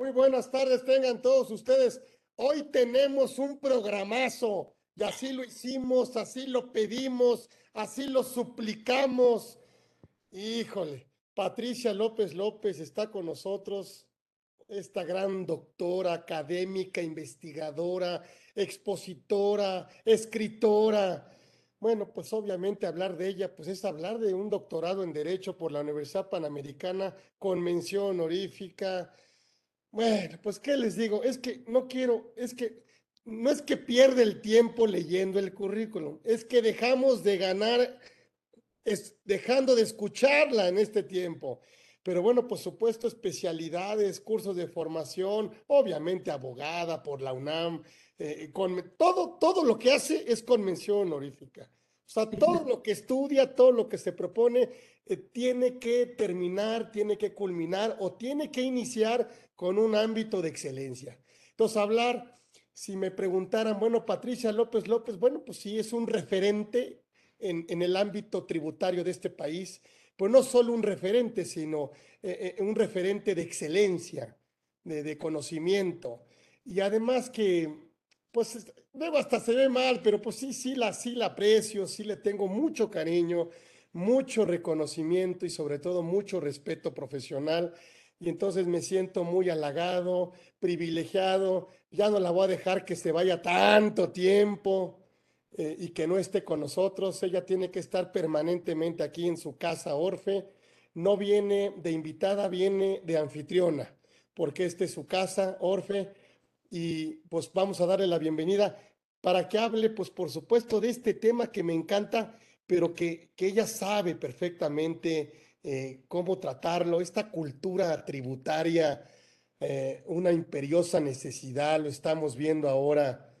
Muy buenas tardes, tengan todos ustedes. Hoy tenemos un programazo y así lo hicimos, así lo pedimos, así lo suplicamos. Híjole, Patricia López López está con nosotros, esta gran doctora, académica, investigadora, expositora, escritora. Bueno, pues obviamente hablar de ella, pues es hablar de un doctorado en Derecho por la Universidad Panamericana con mención honorífica bueno, pues qué les digo, es que no quiero, es que no es que pierde el tiempo leyendo el currículum, es que dejamos de ganar, es, dejando de escucharla en este tiempo. Pero bueno, por supuesto, especialidades, cursos de formación, obviamente abogada por la UNAM, eh, con todo, todo lo que hace es con mención honorífica. O sea, todo lo que estudia, todo lo que se propone, eh, tiene que terminar, tiene que culminar o tiene que iniciar con un ámbito de excelencia. Entonces, hablar, si me preguntaran, bueno, Patricia López López, bueno, pues sí, es un referente en, en el ámbito tributario de este país, pues no solo un referente, sino eh, eh, un referente de excelencia, de, conocimiento. Y además que pues luego hasta se ve mal, pero pues sí, sí la, sí la aprecio, sí le tengo mucho cariño, mucho reconocimiento y sobre todo mucho respeto profesional. Y entonces me siento muy halagado, privilegiado. Ya no la voy a dejar que se vaya tanto tiempo eh, y que no esté con nosotros. Ella tiene que estar permanentemente aquí en su casa Orfe. No viene de invitada, viene de anfitriona, porque esta es su casa, Orfe y pues vamos a darle la bienvenida para que hable, pues por supuesto, de este tema que me encanta, pero que, que ella sabe perfectamente eh, cómo tratarlo, esta cultura tributaria, eh, una imperiosa necesidad, lo estamos viendo ahora,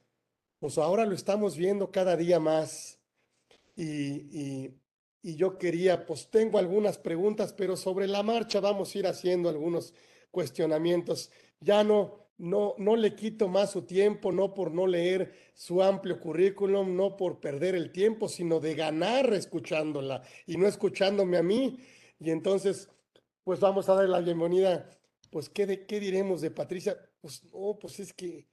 pues ahora lo estamos viendo cada día más. Y, y, y yo quería, pues tengo algunas preguntas, pero sobre la marcha vamos a ir haciendo algunos cuestionamientos. Ya no, no, no le quito más su tiempo, no por no leer su amplio currículum, no por perder el tiempo, sino de ganar escuchándola y no escuchándome a mí. Y entonces, pues vamos a darle la bienvenida. Pues, ¿qué, de, qué diremos de Patricia? Pues, no, pues es que,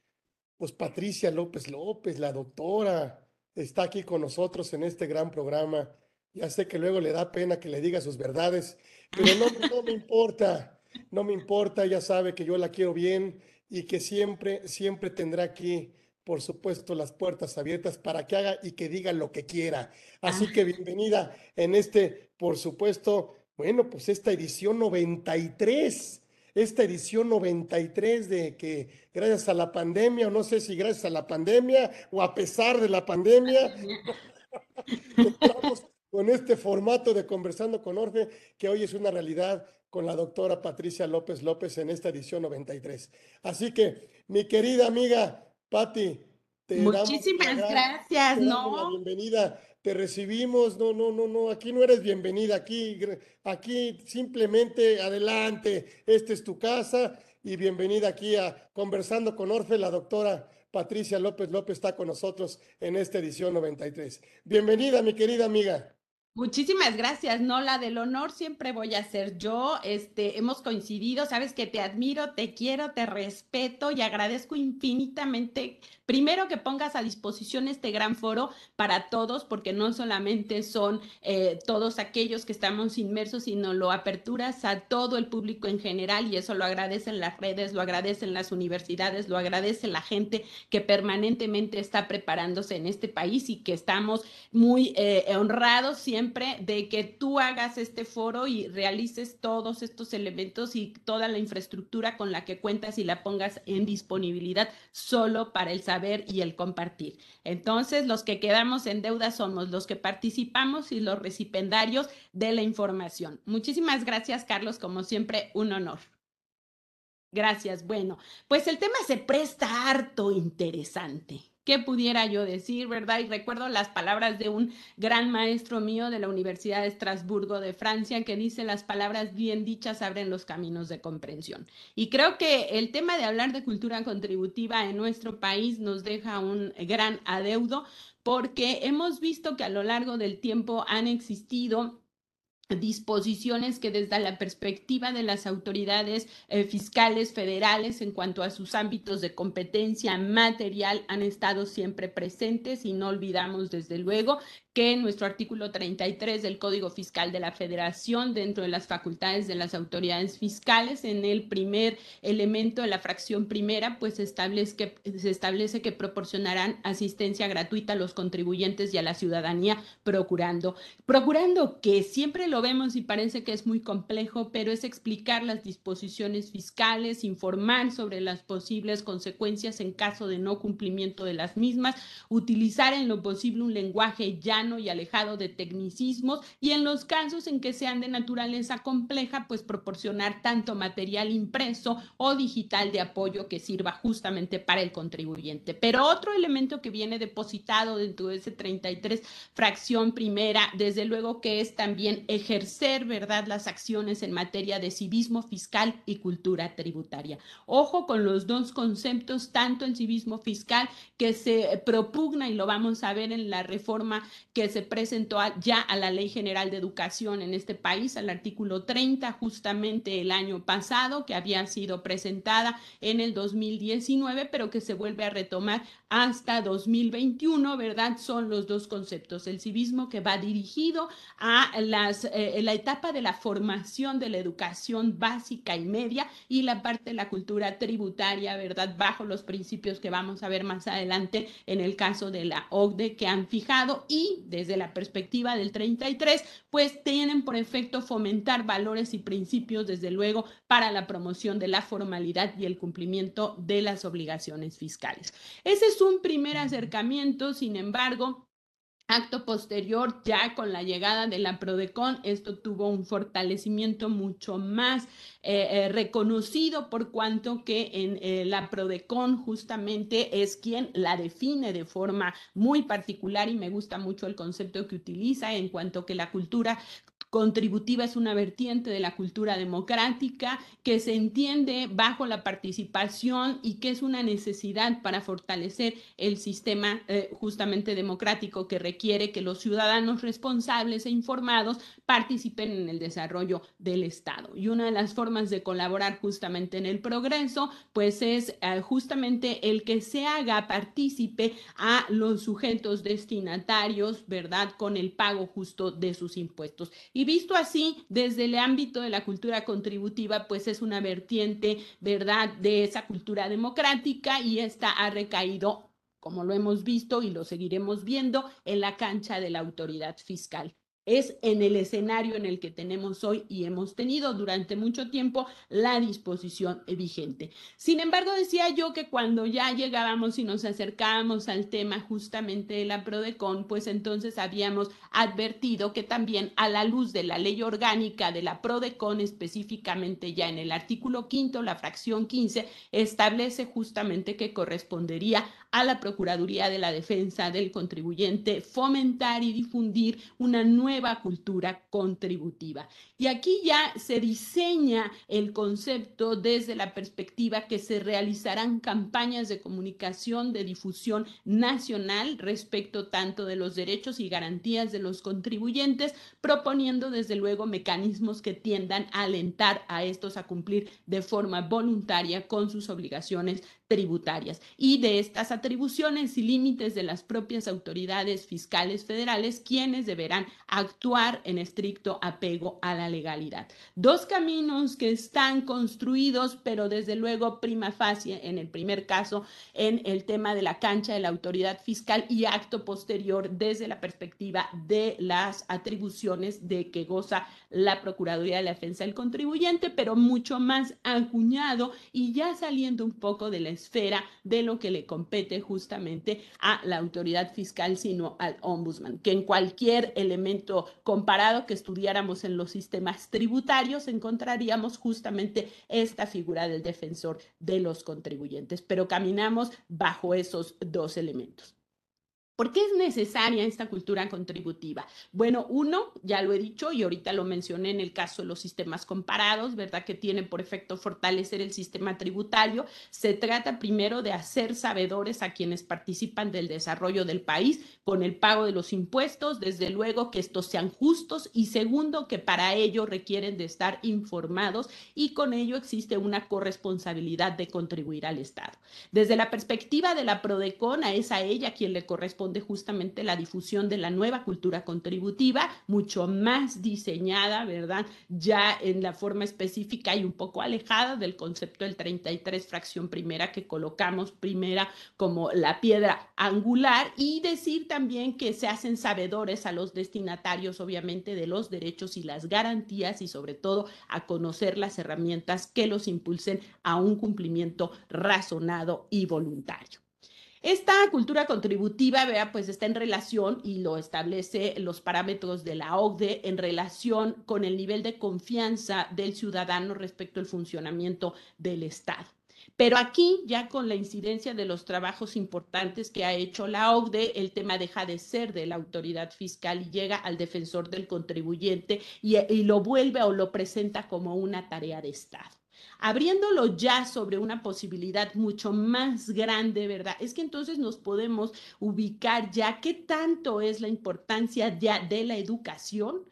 pues Patricia López López, la doctora, está aquí con nosotros en este gran programa. Ya sé que luego le da pena que le diga sus verdades, pero no, no me importa, no me importa, ya sabe que yo la quiero bien y que siempre, siempre tendrá aquí, por supuesto, las puertas abiertas para que haga y que diga lo que quiera. Así ah. que bienvenida en este, por supuesto, bueno, pues esta edición 93 esta edición 93 de que gracias a la pandemia, o no sé si gracias a la pandemia o a pesar de la pandemia, estamos con este formato de Conversando con Orfe, que hoy es una realidad con la doctora Patricia López López en esta edición 93. Así que, mi querida amiga Patti, te Muchísimas gracias, ¿no? bienvenida, recibimos, no, no, no, no, aquí no eres bienvenida, aquí, aquí simplemente adelante, esta es tu casa y bienvenida aquí a Conversando con Orfe, la doctora Patricia López López está con nosotros en esta edición 93. Bienvenida, mi querida amiga. Muchísimas gracias, no la del honor siempre voy a ser yo. Este, hemos coincidido, sabes que te admiro, te quiero, te respeto y agradezco infinitamente. Primero que pongas a disposición este gran foro para todos, porque no solamente son eh, todos aquellos que estamos inmersos, sino lo aperturas a todo el público en general y eso lo agradecen las redes, lo agradecen las universidades, lo agradece la gente que permanentemente está preparándose en este país y que estamos muy eh, honrados siempre de que tú hagas este foro y realices todos estos elementos y toda la infraestructura con la que cuentas y la pongas en disponibilidad solo para el saber y el compartir. Entonces, los que quedamos en deuda somos los que participamos y los recipendarios de la información. Muchísimas gracias, Carlos, como siempre, un honor. Gracias. Bueno, pues el tema se presta harto interesante. ¿Qué pudiera yo decir, verdad? Y recuerdo las palabras de un gran maestro mío de la Universidad de Estrasburgo de Francia que dice las palabras bien dichas abren los caminos de comprensión. Y creo que el tema de hablar de cultura contributiva en nuestro país nos deja un gran adeudo porque hemos visto que a lo largo del tiempo han existido disposiciones que desde la perspectiva de las autoridades eh, fiscales federales en cuanto a sus ámbitos de competencia material han estado siempre presentes y no olvidamos desde luego que nuestro artículo 33 del Código Fiscal de la Federación, dentro de las facultades de las autoridades fiscales, en el primer elemento de la fracción primera, pues establece que, se establece que proporcionarán asistencia gratuita a los contribuyentes y a la ciudadanía, procurando, procurando que siempre lo vemos y parece que es muy complejo, pero es explicar las disposiciones fiscales, informar sobre las posibles consecuencias en caso de no cumplimiento de las mismas, utilizar en lo posible un lenguaje llano y alejado de tecnicismos y en los casos en que sean de naturaleza compleja, pues proporcionar tanto material impreso o digital de apoyo que sirva justamente para el contribuyente. Pero otro elemento que viene depositado dentro de ese 33 fracción primera, desde luego que es también ejercer, ¿verdad?, las acciones en materia de civismo fiscal y cultura tributaria. Ojo con los dos conceptos, tanto en civismo fiscal que se propugna y lo vamos a ver en la reforma que se presentó ya a la Ley General de Educación en este país, al artículo 30, justamente el año pasado, que había sido presentada en el 2019, pero que se vuelve a retomar hasta 2021, ¿verdad? Son los dos conceptos. El civismo que va dirigido a las, eh, la etapa de la formación de la educación básica y media y la parte de la cultura tributaria, ¿verdad? Bajo los principios que vamos a ver más adelante en el caso de la OCDE que han fijado y desde la perspectiva del 33, pues tienen por efecto fomentar valores y principios, desde luego, para la promoción de la formalidad y el cumplimiento de las obligaciones fiscales. Ese es un primer acercamiento, sin embargo, Acto posterior, ya con la llegada de la Prodecon, esto tuvo un fortalecimiento mucho más eh, eh, reconocido por cuanto que en eh, la Prodecon justamente es quien la define de forma muy particular y me gusta mucho el concepto que utiliza en cuanto que la cultura contributiva es una vertiente de la cultura democrática que se entiende bajo la participación y que es una necesidad para fortalecer el sistema eh, justamente democrático que requiere que los ciudadanos responsables e informados participen en el desarrollo del Estado. Y una de las formas de colaborar justamente en el progreso, pues es eh, justamente el que se haga partícipe a los sujetos destinatarios, ¿verdad? Con el pago justo de sus impuestos. Y visto así, desde el ámbito de la cultura contributiva, pues es una vertiente, ¿verdad?, de esa cultura democrática y esta ha recaído, como lo hemos visto y lo seguiremos viendo, en la cancha de la autoridad fiscal es en el escenario en el que tenemos hoy y hemos tenido durante mucho tiempo la disposición vigente. Sin embargo, decía yo que cuando ya llegábamos y nos acercábamos al tema justamente de la PRODECON, pues entonces habíamos advertido que también a la luz de la ley orgánica de la PRODECON, específicamente ya en el artículo quinto, la fracción 15, establece justamente que correspondería a la Procuraduría de la Defensa del Contribuyente fomentar y difundir una nueva cultura contributiva. Y aquí ya se diseña el concepto desde la perspectiva que se realizarán campañas de comunicación, de difusión nacional respecto tanto de los derechos y garantías de los contribuyentes, proponiendo desde luego mecanismos que tiendan a alentar a estos a cumplir de forma voluntaria con sus obligaciones tributarias y de estas atribuciones y límites de las propias autoridades fiscales federales, quienes deberán actuar en estricto apego a la legalidad. Dos caminos que están construidos, pero desde luego prima facie en el primer caso en el tema de la cancha de la autoridad fiscal y acto posterior desde la perspectiva de las atribuciones de que goza la Procuraduría de la Defensa del Contribuyente, pero mucho más acuñado y ya saliendo un poco de la esfera de lo que le compete justamente a la autoridad fiscal, sino al ombudsman, que en cualquier elemento comparado que estudiáramos en los sistemas tributarios encontraríamos justamente esta figura del defensor de los contribuyentes, pero caminamos bajo esos dos elementos. ¿Por qué es necesaria esta cultura contributiva? Bueno, uno, ya lo he dicho y ahorita lo mencioné en el caso de los sistemas comparados, ¿verdad? Que tienen por efecto fortalecer el sistema tributario. Se trata primero de hacer sabedores a quienes participan del desarrollo del país con el pago de los impuestos, desde luego que estos sean justos y segundo, que para ello requieren de estar informados y con ello existe una corresponsabilidad de contribuir al Estado. Desde la perspectiva de la PRODECON, es a ella quien le corresponde de justamente la difusión de la nueva cultura contributiva, mucho más diseñada, ¿verdad? Ya en la forma específica y un poco alejada del concepto del 33 fracción primera que colocamos primera como la piedra angular y decir también que se hacen sabedores a los destinatarios, obviamente, de los derechos y las garantías y sobre todo a conocer las herramientas que los impulsen a un cumplimiento razonado y voluntario. Esta cultura contributiva, vea, pues está en relación y lo establece los parámetros de la OCDE en relación con el nivel de confianza del ciudadano respecto al funcionamiento del Estado. Pero aquí, ya con la incidencia de los trabajos importantes que ha hecho la OCDE, el tema deja de ser de la autoridad fiscal y llega al defensor del contribuyente y, y lo vuelve o lo presenta como una tarea de Estado abriéndolo ya sobre una posibilidad mucho más grande, ¿verdad? Es que entonces nos podemos ubicar ya qué tanto es la importancia de la educación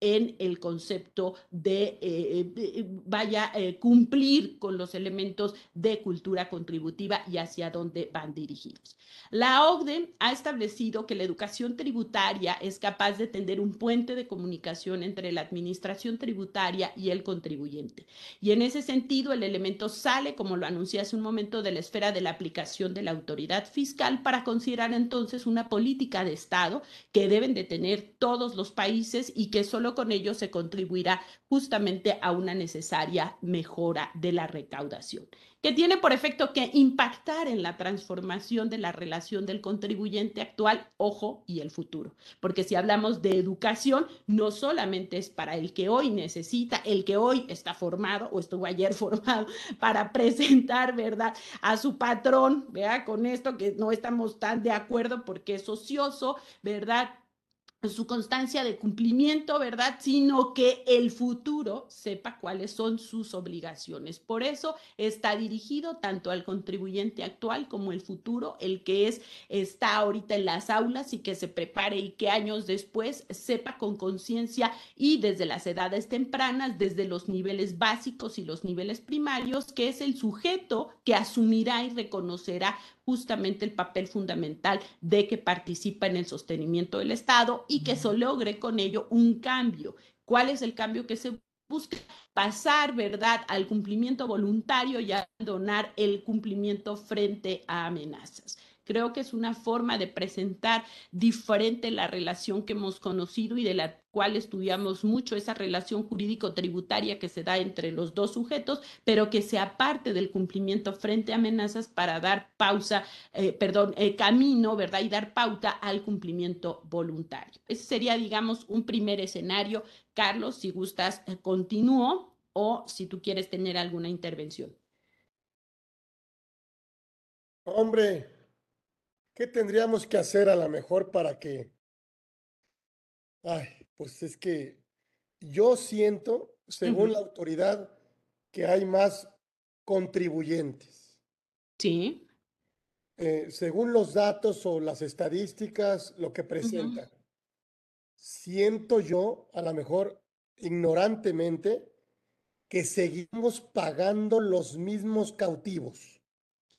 en el concepto de, eh, eh, vaya, eh, cumplir con los elementos de cultura contributiva y hacia dónde van dirigidos. La OCDE ha establecido que la educación tributaria es capaz de tender un puente de comunicación entre la administración tributaria y el contribuyente. Y en ese sentido, el elemento sale, como lo anuncié hace un momento, de la esfera de la aplicación de la autoridad fiscal para considerar entonces una política de Estado que deben de tener todos los países y que solo con ello se contribuirá justamente a una necesaria mejora de la recaudación, que tiene por efecto que impactar en la transformación de la relación del contribuyente actual, ojo, y el futuro. Porque si hablamos de educación, no solamente es para el que hoy necesita, el que hoy está formado o estuvo ayer formado para presentar, ¿verdad?, a su patrón, vea, con esto que no estamos tan de acuerdo porque es ocioso, ¿verdad? Su constancia de cumplimiento, ¿verdad? Sino que el futuro sepa cuáles son sus obligaciones. Por eso está dirigido tanto al contribuyente actual como el futuro, el que es está ahorita en las aulas y que se prepare y que años después sepa con conciencia y desde las edades tempranas, desde los niveles básicos y los niveles primarios, que es el sujeto que asumirá y reconocerá justamente el papel fundamental de que participa en el sostenimiento del Estado y que se logre con ello un cambio. ¿Cuál es el cambio que se busca? Pasar, ¿verdad?, al cumplimiento voluntario y abandonar el cumplimiento frente a amenazas. Creo que es una forma de presentar diferente la relación que hemos conocido y de la cual estudiamos mucho esa relación jurídico-tributaria que se da entre los dos sujetos, pero que se aparte del cumplimiento frente a amenazas para dar pausa, eh, perdón, eh, camino, ¿verdad? Y dar pauta al cumplimiento voluntario. Ese sería, digamos, un primer escenario. Carlos, si gustas, eh, continúo o si tú quieres tener alguna intervención. Hombre, ¿Qué tendríamos que hacer a lo mejor para que... Ay, pues es que yo siento, según la autoridad, que hay más contribuyentes. Sí. Eh, según los datos o las estadísticas, lo que presentan. Siento yo, a lo mejor ignorantemente, que seguimos pagando los mismos cautivos.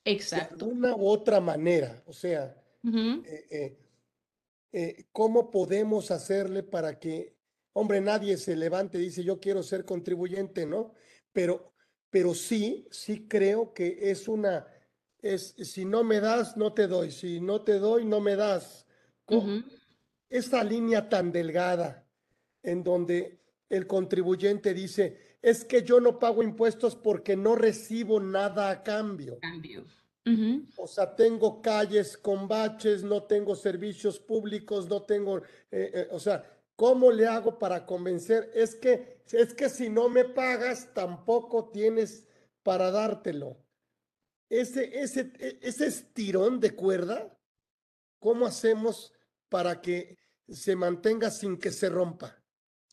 Exacto. De una u otra manera. O sea, eh, eh, eh, ¿cómo podemos hacerle para que, hombre, nadie se levante y dice, yo quiero ser contribuyente, ¿no? Pero, pero sí, sí creo que es una, es, si no me das, no te doy, si no te doy, no me das. Esa línea tan delgada en donde el contribuyente dice, es que yo no pago impuestos porque no recibo nada a cambio. Cambio. O sea, tengo calles con baches, no tengo servicios públicos, no tengo, eh, eh, o sea, ¿cómo le hago para convencer? Es que, es que si no me pagas, tampoco tienes para dártelo. Ese, ese, e, ese estirón de cuerda ¿cómo hacemos para que se mantenga sin que se rompa?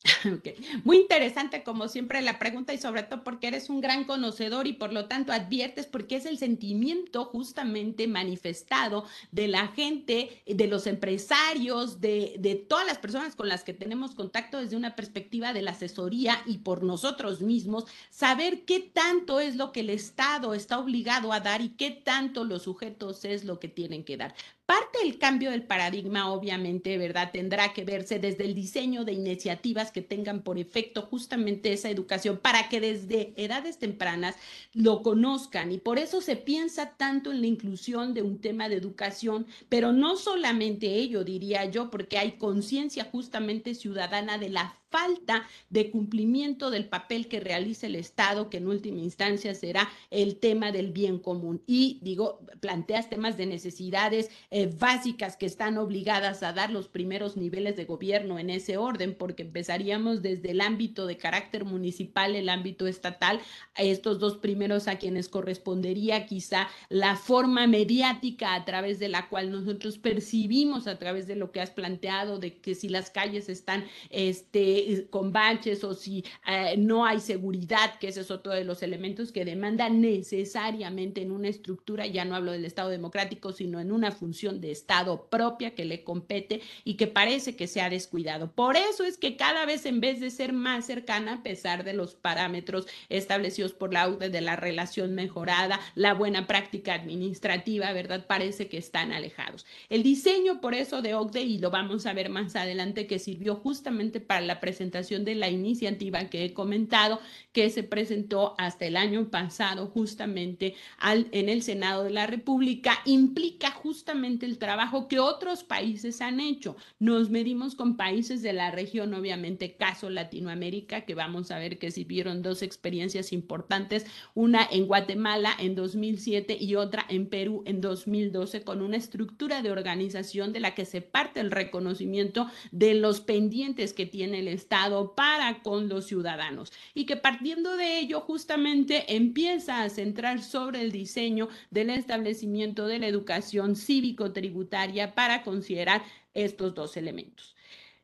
Muy interesante, como siempre, la pregunta y sobre todo porque eres un gran conocedor y por lo tanto adviertes porque es el sentimiento justamente manifestado de la gente, de los empresarios, de, de todas las personas con las que tenemos contacto desde una perspectiva de la asesoría y por nosotros mismos, saber qué tanto es lo que el Estado está obligado a dar y qué tanto los sujetos es lo que tienen que dar. Parte del cambio del paradigma, obviamente, ¿verdad? Tendrá que verse desde el diseño de iniciativas que tengan por efecto justamente esa educación para que desde edades tempranas lo conozcan. Y por eso se piensa tanto en la inclusión de un tema de educación, pero no solamente ello, diría yo, porque hay conciencia justamente ciudadana de la falta de cumplimiento del papel que realiza el Estado, que en última instancia será el tema del bien común. Y digo, planteas temas de necesidades eh, básicas que están obligadas a dar los primeros niveles de gobierno en ese orden, porque empezaríamos desde el ámbito de carácter municipal, el ámbito estatal, a estos dos primeros a quienes correspondería quizá la forma mediática a través de la cual nosotros percibimos a través de lo que has planteado, de que si las calles están este, con baches o si eh, no hay seguridad, que ese es otro de los elementos que demanda necesariamente en una estructura, ya no hablo del Estado democrático, sino en una función de Estado propia que le compete y que parece que se ha descuidado. Por eso es que cada vez en vez de ser más cercana, a pesar de los parámetros establecidos por la UDE de la relación mejorada, la buena práctica administrativa, ¿verdad? Parece que están alejados. El diseño, por eso, de OCDE, y lo vamos a ver más adelante, que sirvió justamente para la presentación presentación de la iniciativa que he comentado, que se presentó hasta el año pasado justamente al, en el Senado de la República, implica justamente el trabajo que otros países han hecho. Nos medimos con países de la región, obviamente, caso Latinoamérica, que vamos a ver que si vieron dos experiencias importantes, una en Guatemala en 2007 y otra en Perú en 2012, con una estructura de organización de la que se parte el reconocimiento de los pendientes que tiene el Estado para con los ciudadanos y que partiendo de ello justamente empieza a centrar sobre el diseño del establecimiento de la educación cívico-tributaria para considerar estos dos elementos.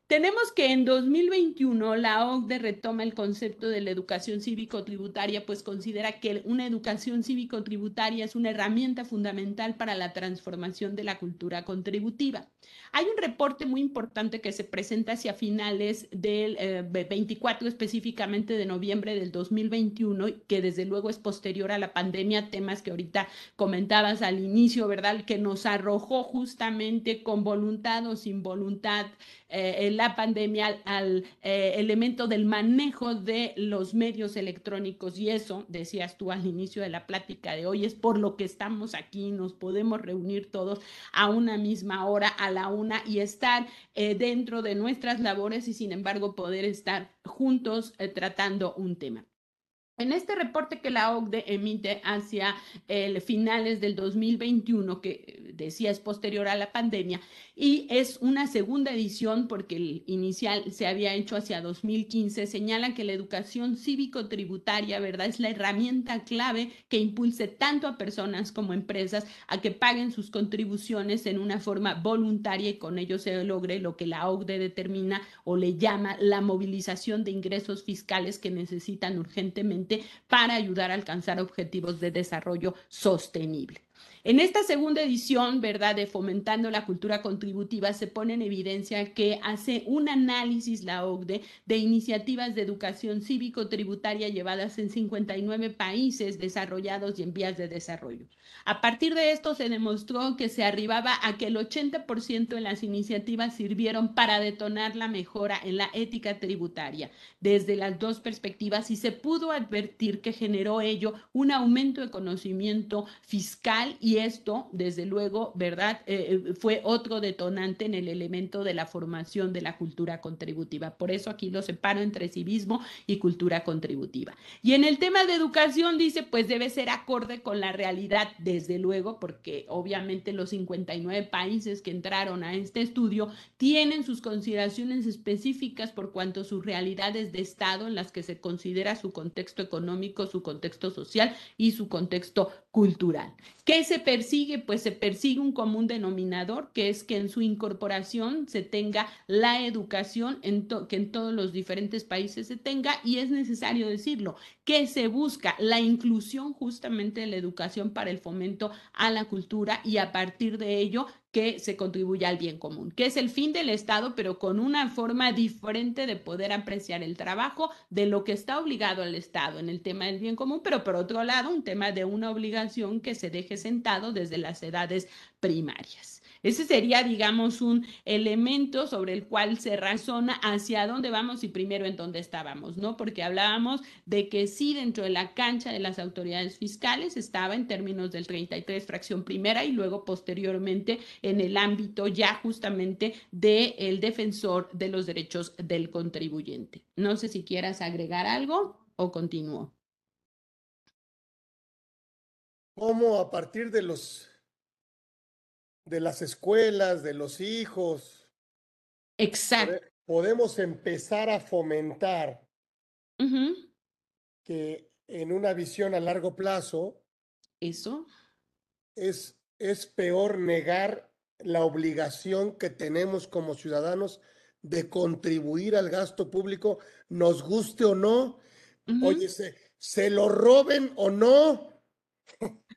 Tenemos que en 2021 la OCDE retoma el concepto de la educación cívico-tributaria, pues considera que una educación cívico-tributaria es una herramienta fundamental para la transformación de la cultura contributiva. Hay un reporte muy importante que se presenta hacia finales del 24, eh, específicamente de noviembre del 2021, que desde luego es posterior a la pandemia, temas que ahorita comentabas al inicio, ¿verdad? Que nos arrojó justamente con voluntad o sin voluntad eh, la pandemia al eh, elemento del manejo de los medios electrónicos y eso, decías tú al inicio de la plática de hoy, es por lo que estamos aquí, nos podemos reunir todos a una misma hora, a la una y estar eh, dentro de nuestras labores y sin embargo poder estar juntos tratando un tema. En este reporte que la OCDE emite hacia el finales del 2021, que decía es posterior a la pandemia, y es una segunda edición porque el inicial se había hecho hacia 2015, señala que la educación cívico-tributaria, ¿verdad? Es la herramienta clave que impulse tanto a personas como empresas a que paguen sus contribuciones en una forma voluntaria y con ello se logre lo que la OCDE determina o le llama la movilización de ingresos fiscales que necesitan urgentemente para ayudar a alcanzar objetivos de desarrollo sostenible. En esta segunda edición, ¿verdad?, de Fomentando la Cultura Contributiva, se pone en evidencia que hace un análisis la OCDE de iniciativas de educación cívico-tributaria llevadas en 59 países desarrollados y en vías de desarrollo. A partir de esto se demostró que se arribaba a que el 80% de las iniciativas sirvieron para detonar la mejora en la ética tributaria desde las dos perspectivas y se pudo advertir que generó ello un aumento de conocimiento fiscal y esto, desde luego, ¿verdad? Eh, eh, fue otro detonante en el elemento de la formación de la cultura contributiva. Por eso aquí lo separo entre civismo y cultura contributiva. Y en el tema de educación dice, pues debe ser acorde con la realidad, desde luego, porque obviamente los 59 países que entraron a este estudio tienen sus consideraciones específicas por cuanto sus realidades de Estado en las que se considera su contexto económico, su contexto social y su contexto cultural. ¿Qué ¿Qué persigue? Pues se persigue un común denominador, que es que en su incorporación se tenga la educación en que en todos los diferentes países se tenga, y es necesario decirlo, que se busca la inclusión justamente de la educación para el fomento a la cultura y a partir de ello que se contribuya al bien común, que es el fin del Estado, pero con una forma diferente de poder apreciar el trabajo de lo que está obligado al Estado en el tema del bien común, pero por otro lado, un tema de una obligación que se deje sentado desde las edades primarias. Ese sería, digamos, un elemento sobre el cual se razona hacia dónde vamos y primero en dónde estábamos, ¿no? Porque hablábamos de que sí, dentro de la cancha de las autoridades fiscales estaba en términos del 33 fracción primera y luego posteriormente en el ámbito ya justamente del defensor de los derechos del contribuyente. No sé si quieras agregar algo o continúo. ¿Cómo a partir de los de las escuelas, de los hijos. Exacto. Podemos empezar a fomentar que en una visión a largo plazo. Eso. Es, es peor negar la obligación que tenemos como ciudadanos de contribuir al gasto público, nos guste o no. Oye, se, se lo roben o no.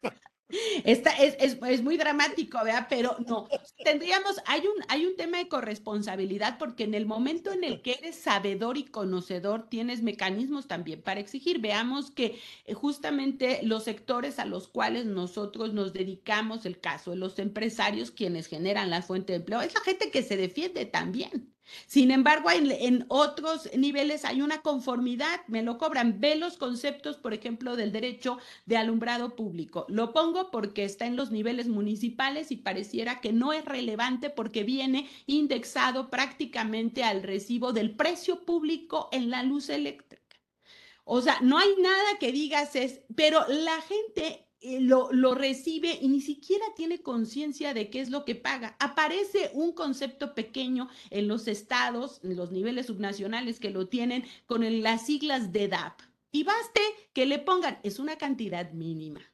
Esta es, es, es, muy dramático, ¿verdad? Pero no, tendríamos, hay un, hay un tema de corresponsabilidad porque en el momento en el que eres sabedor y conocedor, tienes mecanismos también para exigir. Veamos que eh, justamente los sectores a los cuales nosotros nos dedicamos, el caso de los empresarios, quienes generan la fuente de empleo, es la gente que se defiende también. Sin embargo, en, otros niveles hay una conformidad, me lo cobran. Ve los conceptos, por ejemplo, del derecho de alumbrado público. Lo pongo porque está en los niveles municipales y pareciera que no es relevante porque viene indexado prácticamente al recibo del precio público en la luz eléctrica. O sea, no hay nada que digas es, pero la gente lo, lo, recibe y ni siquiera tiene conciencia de qué es lo que paga. Aparece un concepto pequeño en los estados, en los niveles subnacionales que lo tienen con las siglas de DAP. Y baste que le pongan, es una cantidad mínima.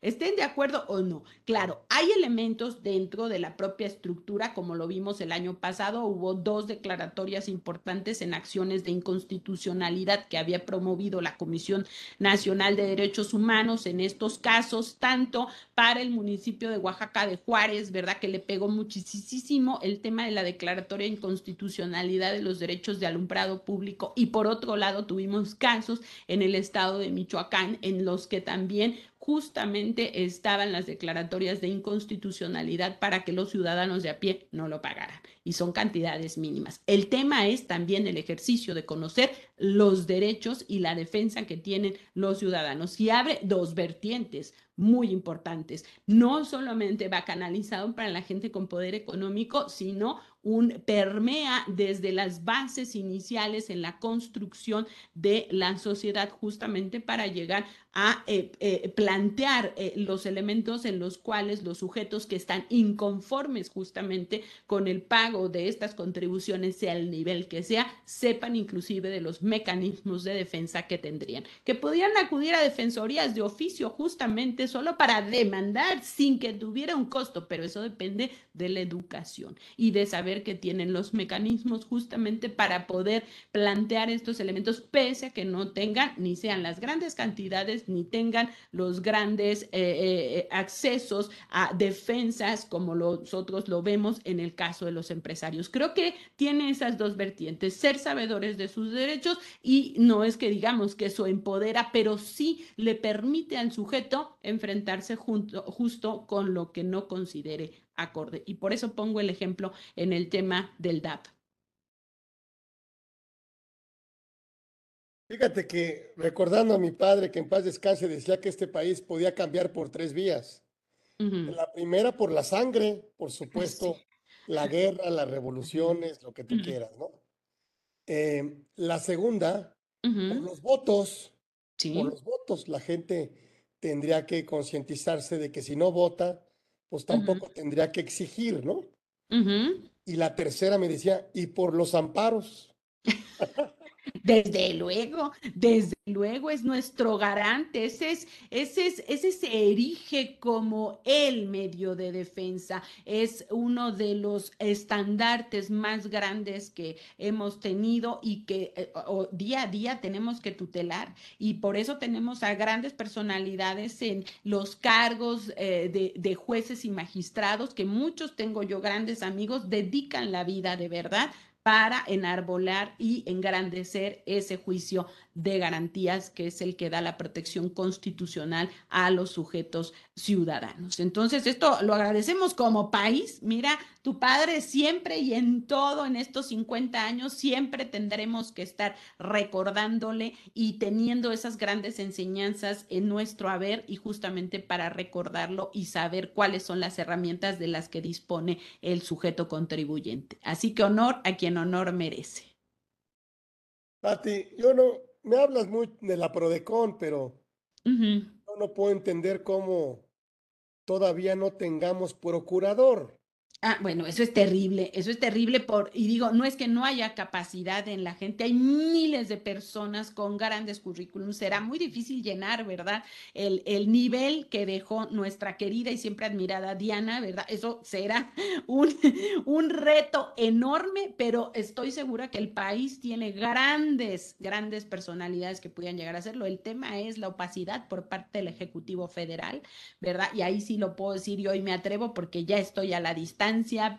Estén de acuerdo o no. Claro, hay elementos dentro de la propia estructura, como lo vimos el año pasado, hubo dos declaratorias importantes en acciones de inconstitucionalidad que había promovido la Comisión Nacional de Derechos Humanos en estos casos, tanto para el municipio de Oaxaca de Juárez, ¿verdad? Que le pegó muchísimo el tema de la declaratoria de inconstitucionalidad de los derechos de alumbrado público y por otro lado tuvimos casos en el estado de Michoacán en los que también justamente estaban las declaratorias de inconstitucionalidad para que los ciudadanos de a pie no lo pagaran. Y son cantidades mínimas. El tema es también el ejercicio de conocer los derechos y la defensa que tienen los ciudadanos. Y abre dos vertientes muy importantes. No solamente va canalizado para la gente con poder económico, sino un permea desde las bases iniciales en la construcción de la sociedad justamente para llegar a eh, eh, plantear eh, los elementos en los cuales los sujetos que están inconformes justamente con el pago de estas contribuciones, sea el nivel que sea, sepan inclusive de los mecanismos de defensa que tendrían, que podrían acudir a defensorías de oficio justamente solo para demandar sin que tuviera un costo, pero eso depende de la educación y de saber que tienen los mecanismos justamente para poder plantear estos elementos, pese a que no tengan ni sean las grandes cantidades ni tengan los grandes eh, eh, accesos a defensas como nosotros lo vemos en el caso de los empresarios. Creo que tiene esas dos vertientes, ser sabedores de sus derechos y no es que digamos que eso empodera, pero sí le permite al sujeto enfrentarse junto, justo con lo que no considere acorde. Y por eso pongo el ejemplo en el tema del DAP. Fíjate que recordando a mi padre que en paz descanse decía que este país podía cambiar por tres vías. La primera por la sangre, por supuesto, la guerra, las revoluciones, lo que tú quieras, ¿no? Em, la segunda, por los votos. ¿Sí? Por los votos, la gente tendría que concientizarse de que si no vota, pues tampoco tendría que exigir, ¿no? Y la tercera me decía, y por los amparos. Desde luego, desde luego es nuestro garante, ese, es, ese, es, ese se erige como el medio de defensa, es uno de los estandartes más grandes que hemos tenido y que eh, día a día tenemos que tutelar. Y por eso tenemos a grandes personalidades en los cargos eh, de, de jueces y magistrados, que muchos tengo yo grandes amigos, dedican la vida de verdad para enarbolar y engrandecer ese juicio de garantías que es el que da la protección constitucional a los sujetos ciudadanos. Entonces, esto lo agradecemos como país. Mira, tu padre siempre y en todo en estos 50 años, siempre tendremos que estar recordándole y teniendo esas grandes enseñanzas en nuestro haber y justamente para recordarlo y saber cuáles son las herramientas de las que dispone el sujeto contribuyente. Así que honor a quien honor merece. Pati, yo no, me hablas muy de la Prodecon, pero yo no puedo entender cómo todavía no tengamos procurador. Ah, bueno, eso es terrible, eso es terrible por, y digo, no es que no haya capacidad en la gente, hay miles de personas con grandes currículums, será muy difícil llenar, ¿verdad? El, el nivel que dejó nuestra querida y siempre admirada Diana, ¿verdad? Eso será un, un reto enorme, pero estoy segura que el país tiene grandes, grandes personalidades que pudieran llegar a hacerlo. El tema es la opacidad por parte del Ejecutivo Federal, ¿verdad? Y ahí sí lo puedo decir y hoy me atrevo porque ya estoy a la distancia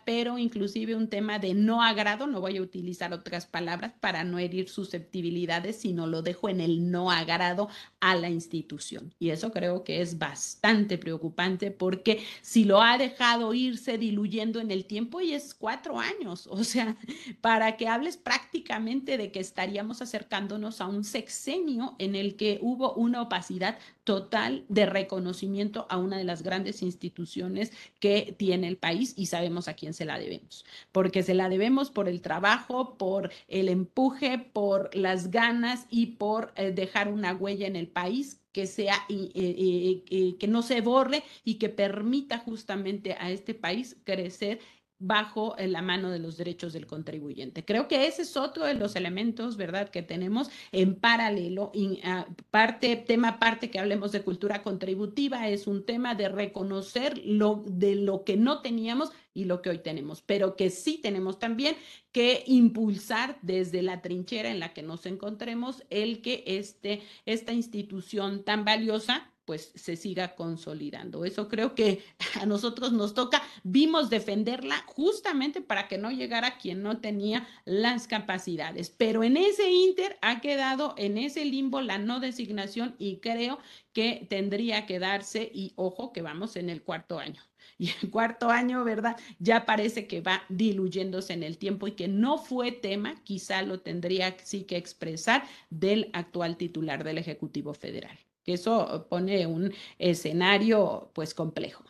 pero inclusive un tema de no agrado, no voy a utilizar otras palabras para no herir susceptibilidades, sino lo dejo en el no agrado a la institución. Y eso creo que es bastante preocupante porque si lo ha dejado irse diluyendo en el tiempo y es cuatro años, o sea, para que hables prácticamente de que estaríamos acercándonos a un sexenio en el que hubo una opacidad total de reconocimiento a una de las grandes instituciones que tiene el país y sabemos a quién se la debemos, porque se la debemos por el trabajo, por el empuje, por las ganas y por eh, dejar una huella en el país que sea que no se borre y que permita justamente a este país crecer bajo la mano de los derechos del contribuyente. Creo que ese es otro de los elementos, ¿verdad?, que tenemos en paralelo. Ah, parte, tema parte que hablemos de cultura contributiva es un tema de reconocer lo de lo que no teníamos y lo que hoy tenemos, pero que sí tenemos también que impulsar desde la trinchera en la que nos encontremos el que este, esta institución tan valiosa pues se siga consolidando. Eso creo que a nosotros nos toca, vimos defenderla justamente para que no llegara quien no tenía las capacidades, pero en ese inter ha quedado en ese limbo la no designación y creo que tendría que darse y ojo que vamos en el cuarto año. Y el cuarto año, ¿verdad? Ya parece que va diluyéndose en el tiempo y que no fue tema, quizá lo tendría sí que expresar del actual titular del Ejecutivo Federal que eso pone un escenario pues complejo.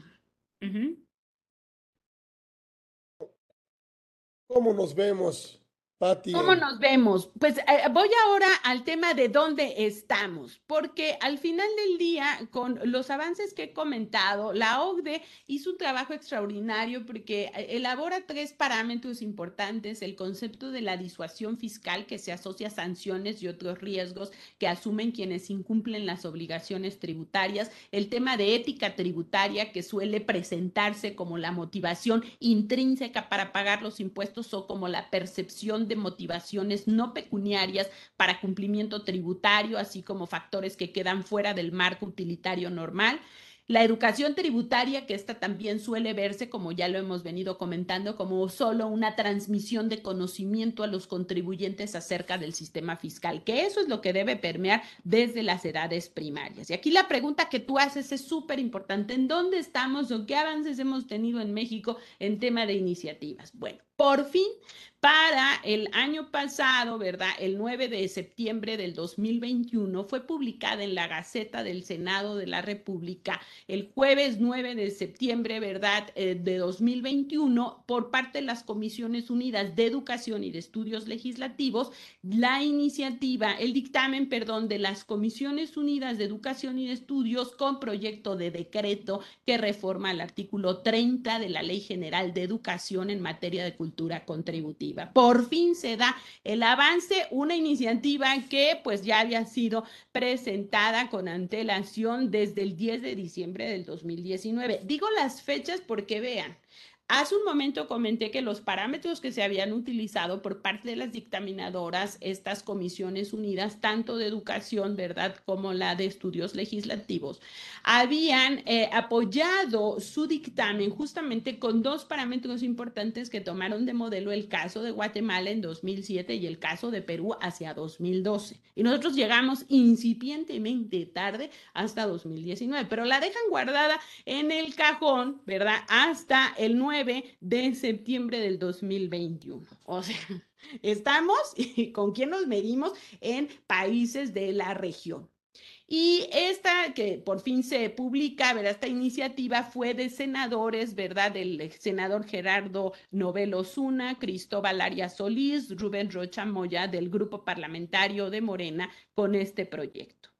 ¿Cómo nos vemos ¿Cómo nos vemos? Pues eh, voy ahora al tema de dónde estamos, porque al final del día, con los avances que he comentado, la OCDE hizo un trabajo extraordinario porque eh, elabora tres parámetros importantes, el concepto de la disuasión fiscal que se asocia a sanciones y otros riesgos que asumen quienes incumplen las obligaciones tributarias, el tema de ética tributaria que suele presentarse como la motivación intrínseca para pagar los impuestos o como la percepción de motivaciones no pecuniarias para cumplimiento tributario, así como factores que quedan fuera del marco utilitario normal. La educación tributaria, que esta también suele verse, como ya lo hemos venido comentando, como solo una transmisión de conocimiento a los contribuyentes acerca del sistema fiscal, que eso es lo que debe permear desde las edades primarias. Y aquí la pregunta que tú haces es súper importante. ¿En dónde estamos o qué avances hemos tenido en México en tema de iniciativas? Bueno, por fin para el año pasado, ¿verdad? El 9 de septiembre del 2021 fue publicada en la Gaceta del Senado de la República el jueves 9 de septiembre, ¿verdad? Eh, de 2021 por parte de las Comisiones Unidas de Educación y de Estudios Legislativos, la iniciativa, el dictamen, perdón, de las Comisiones Unidas de Educación y de Estudios con proyecto de decreto que reforma el artículo 30 de la Ley General de Educación en materia de cultura contributiva. Por fin se da el avance, una iniciativa que pues ya había sido presentada con antelación desde el 10 de diciembre del 2019. Digo las fechas porque vean, Hace un momento comenté que los parámetros que se habían utilizado por parte de las dictaminadoras, estas comisiones unidas, tanto de educación, ¿verdad?, como la de estudios legislativos, habían eh, apoyado su dictamen justamente con dos parámetros importantes que tomaron de modelo el caso de Guatemala en 2007 y el caso de Perú hacia 2012. Y nosotros llegamos incipientemente tarde hasta 2019, pero la dejan guardada en el cajón, ¿verdad?, hasta el 9 de septiembre del 2021. O sea, estamos y con quién nos medimos en países de la región. Y esta que por fin se publica, ¿verdad? Esta iniciativa fue de senadores, ¿verdad? Del senador Gerardo Novelo Zuna, Cristóbal Arias Solís, Rubén Rocha Moya del grupo parlamentario de Morena con este proyecto.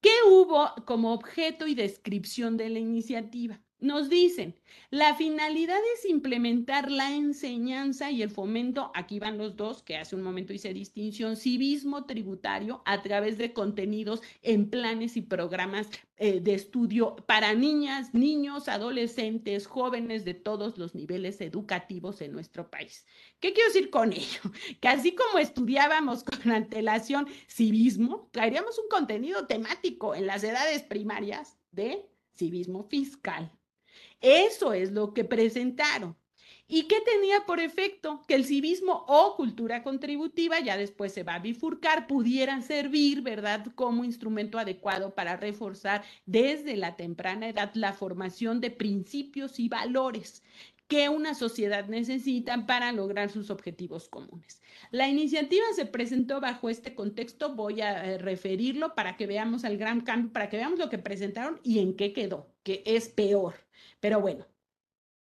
¿Qué hubo como objeto y descripción de la iniciativa? Nos dicen, la finalidad es implementar la enseñanza y el fomento, aquí van los dos, que hace un momento hice distinción, civismo tributario a través de contenidos en planes y programas eh, de estudio para niñas, niños, adolescentes, jóvenes de todos los niveles educativos en nuestro país. ¿Qué quiero decir con ello? Que así como estudiábamos con antelación civismo, traeríamos un contenido temático en las edades primarias de civismo fiscal eso es lo que presentaron. ¿Y qué tenía por efecto? Que el civismo o cultura contributiva, ya después se va a bifurcar, pudieran servir, ¿verdad?, como instrumento adecuado para reforzar desde la temprana edad la formación de principios y valores que una sociedad necesita para lograr sus objetivos comunes. La iniciativa se presentó bajo este contexto, voy a eh, referirlo para que veamos el gran cambio, para que veamos lo que presentaron y en qué quedó, que es peor. Pero bueno,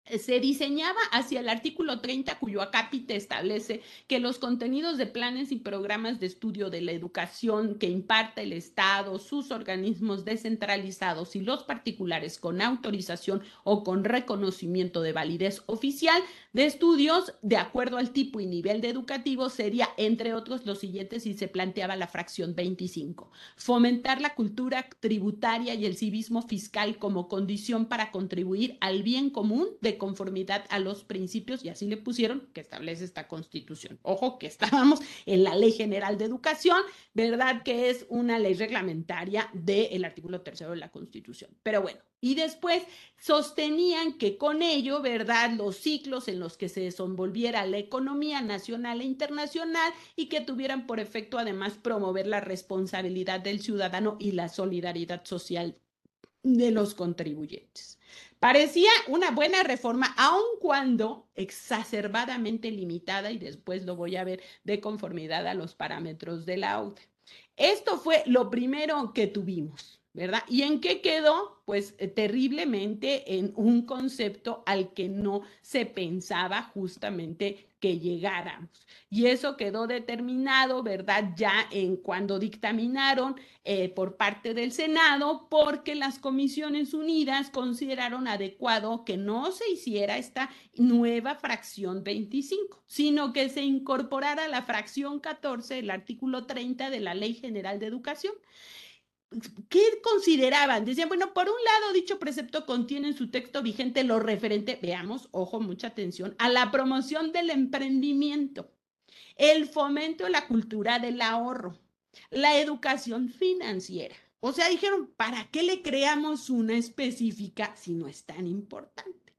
se diseñaba hacia el artículo 30, cuyo acápite establece que los contenidos de planes y programas de estudio de la educación que imparta el Estado, sus organismos descentralizados y los particulares con autorización o con reconocimiento de validez oficial de estudios, de acuerdo al tipo y nivel de educativo, sería, entre otros, los siguientes y se planteaba la fracción 25. Fomentar la cultura tributaria y el civismo fiscal como condición para contribuir al bien común de conformidad a los principios, y así le pusieron, que establece esta constitución. Ojo que estábamos en la Ley General de Educación, ¿verdad? Que es una ley reglamentaria del artículo tercero de la Constitución. Pero bueno, y después sostenían que con ello, ¿verdad? Los ciclos en los que se desenvolviera la economía nacional e internacional y que tuvieran por efecto además promover la responsabilidad del ciudadano y la solidaridad social de los contribuyentes. Parecía una buena reforma, aun cuando exacerbadamente limitada, y después lo voy a ver de conformidad a los parámetros de la OCDE. Esto fue lo primero que tuvimos, ¿verdad? ¿Y en qué quedó? Pues eh, terriblemente en un concepto al que no se pensaba justamente que llegáramos. Y eso quedó determinado, ¿verdad? Ya en cuando dictaminaron eh, por parte del Senado, porque las Comisiones Unidas consideraron adecuado que no se hiciera esta nueva fracción 25, sino que se incorporara la fracción 14, el artículo 30 de la Ley General de Educación. ¿Qué consideraban? Decían, bueno, por un lado, dicho precepto contiene en su texto vigente lo referente, veamos, ojo, mucha atención, a la promoción del emprendimiento, el fomento de la cultura del ahorro, la educación financiera. O sea, dijeron, ¿para qué le creamos una específica si no es tan importante?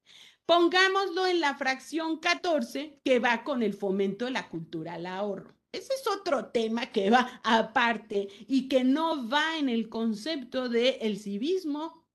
Pongámoslo en la fracción 14 que va con el fomento de la cultura al ahorro. Ese es otro tema que va aparte y que no va en el concepto del el civismo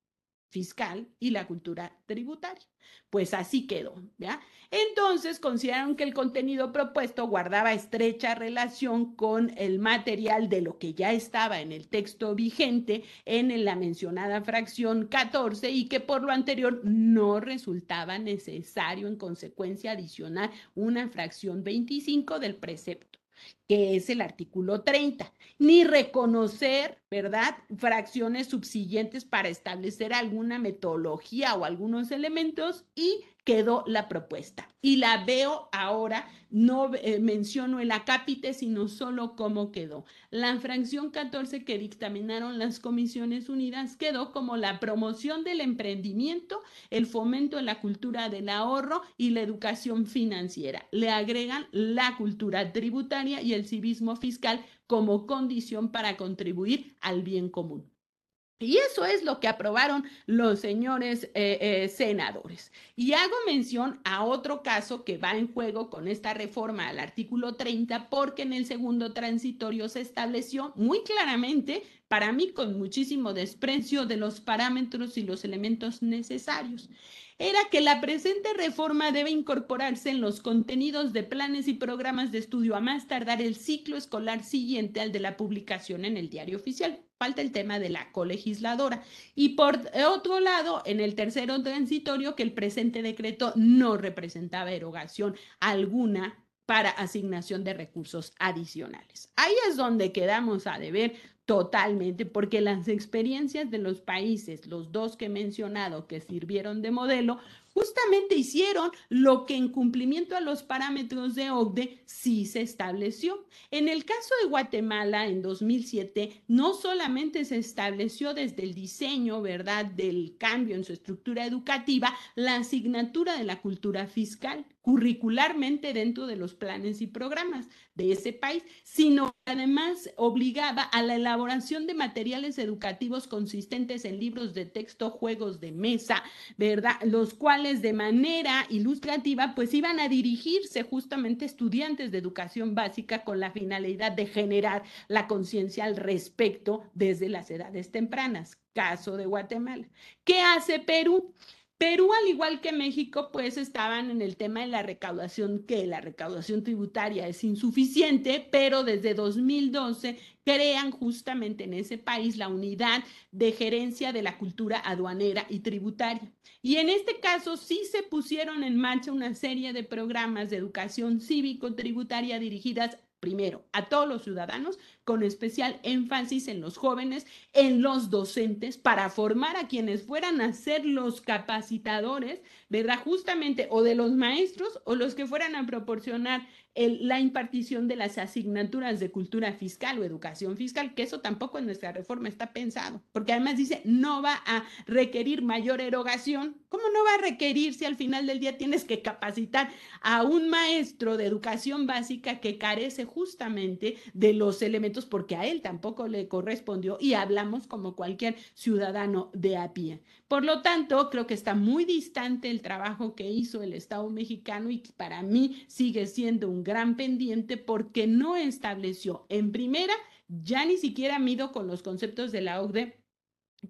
fiscal y la cultura tributaria. Pues así quedó, ¿ya? Entonces consideraron que el contenido propuesto guardaba estrecha relación con el material de lo que ya estaba en el texto vigente en la mencionada fracción 14 y que por lo anterior no resultaba necesario en consecuencia adicionar una fracción 25 del precepto que es el artículo 30, ni reconocer, ¿verdad?, fracciones subsiguientes para establecer alguna metodología o algunos elementos y quedó la propuesta. Y la veo ahora, no eh, menciono el acápite, sino solo cómo quedó. La fracción 14 que dictaminaron las Comisiones Unidas quedó como la promoción del emprendimiento, el fomento de la cultura del ahorro y la educación financiera. Le agregan la cultura tributaria y el civismo fiscal como condición para contribuir al bien común. Y eso es lo que aprobaron los señores eh, eh, senadores. Y hago mención a otro caso que va en juego con esta reforma al artículo 30, porque en el segundo transitorio se estableció muy claramente, para mí con muchísimo desprecio, de los parámetros y los elementos necesarios era que la presente reforma debe incorporarse en los contenidos de planes y programas de estudio a más tardar el ciclo escolar siguiente al de la publicación en el diario oficial. Falta el tema de la colegisladora. Y por otro lado, en el tercero transitorio, que el presente decreto no representaba erogación alguna para asignación de recursos adicionales. Ahí es donde quedamos a deber Totalmente, porque las experiencias de los países, los dos que he mencionado que sirvieron de modelo, justamente hicieron lo que en cumplimiento a los parámetros de OCDE sí se estableció. En el caso de Guatemala, en 2007, no solamente se estableció desde el diseño, ¿verdad?, del cambio en su estructura educativa, la asignatura de la cultura fiscal curricularmente dentro de los planes y programas de ese país, sino además obligaba a la elaboración de materiales educativos consistentes en libros de texto, juegos de mesa, ¿verdad? Los cuales de manera ilustrativa pues iban a dirigirse justamente estudiantes de educación básica con la finalidad de generar la conciencia al respecto desde las edades tempranas. Caso de Guatemala. ¿Qué hace Perú? Perú, al igual que México, pues estaban en el tema de la recaudación, que la recaudación tributaria es insuficiente, pero desde 2012 crean justamente en ese país la unidad de gerencia de la cultura aduanera y tributaria. Y en este caso sí se pusieron en marcha una serie de programas de educación cívico-tributaria dirigidas primero, a todos los ciudadanos, con especial énfasis en los jóvenes, en los docentes, para formar a quienes fueran a ser los capacitadores, ¿verdad? Justamente, o de los maestros o los que fueran a proporcionar la impartición de las asignaturas de cultura fiscal o educación fiscal, que eso tampoco en nuestra reforma está pensado, porque además dice, no va a requerir mayor erogación. ¿Cómo no va a requerir si al final del día tienes que capacitar a un maestro de educación básica que carece justamente de los elementos porque a él tampoco le correspondió y hablamos como cualquier ciudadano de a pie? Por lo tanto, creo que está muy distante el trabajo que hizo el Estado mexicano y para mí sigue siendo un gran pendiente porque no estableció en primera, ya ni siquiera mido con los conceptos de la OCDE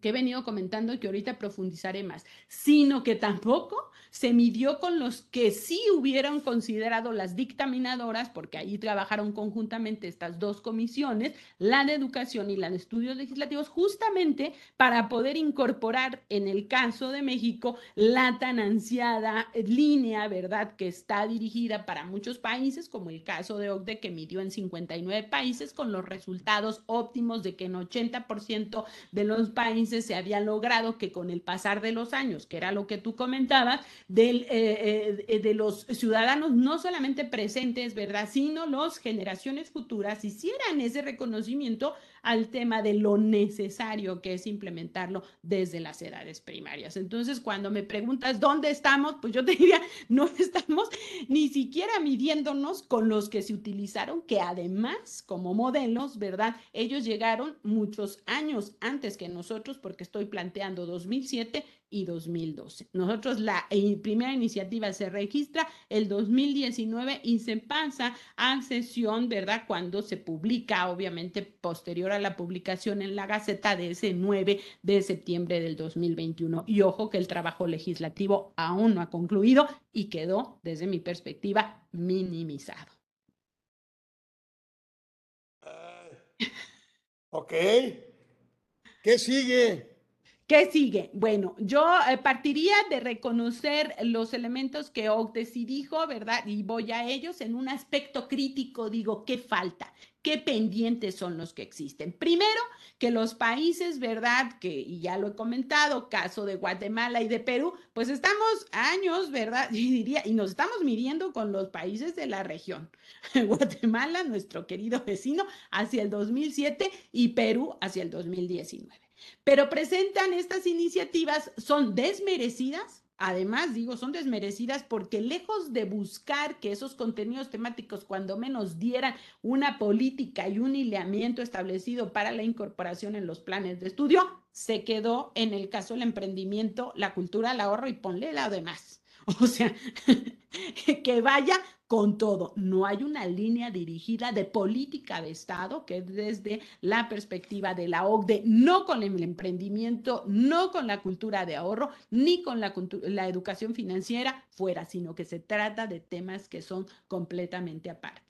que he venido comentando y que ahorita profundizaré más, sino que tampoco se midió con los que sí hubieran considerado las dictaminadoras, porque ahí trabajaron conjuntamente estas dos comisiones, la de educación y la de estudios legislativos, justamente para poder incorporar en el caso de México la tan ansiada línea, ¿verdad?, que está dirigida para muchos países, como el caso de OCDE, que midió en 59 países, con los resultados óptimos de que en 80% de los países se había logrado que con el pasar de los años, que era lo que tú comentabas, del, eh, eh, de los ciudadanos no solamente presentes, ¿verdad? Sino las generaciones futuras hicieran ese reconocimiento al tema de lo necesario que es implementarlo desde las edades primarias. Entonces, cuando me preguntas dónde estamos, pues yo te diría, no estamos ni siquiera midiéndonos con los que se utilizaron, que además, como modelos, ¿verdad? Ellos llegaron muchos años antes que nosotros, porque estoy planteando 2007 y 2012. Nosotros la eh, primera iniciativa se registra el 2019 y se pasa a sesión, ¿verdad? Cuando se publica, obviamente, posterior a la publicación en la Gaceta de ese 9 de septiembre del 2021. Y ojo que el trabajo legislativo aún no ha concluido y quedó, desde mi perspectiva, minimizado. ok. ¿Qué sigue? ¿Qué sigue? Bueno, yo eh, partiría de reconocer los elementos que Octesi dijo, ¿verdad? Y voy a ellos en un aspecto crítico, digo, ¿qué falta? ¿Qué pendientes son los que existen? Primero, que los países, ¿verdad? Que, ya lo he comentado, caso de Guatemala y de Perú, pues estamos años, ¿verdad? Y diría, y nos estamos midiendo con los países de la región. Guatemala, nuestro querido vecino, hacia el 2007 y Perú hacia el 2019 pero presentan estas iniciativas, son desmerecidas. Además, digo, son desmerecidas porque lejos de buscar que esos contenidos temáticos cuando menos dieran una política y un lineamiento establecido para la incorporación en los planes de estudio, se quedó en el caso del emprendimiento, la cultura, el ahorro y ponle la demás. O sea, que vaya con todo. No hay una línea dirigida de política de Estado que desde la perspectiva de la OCDE, no con el emprendimiento, no con la cultura de ahorro, ni con la, la educación financiera fuera, sino que se trata de temas que son completamente aparte.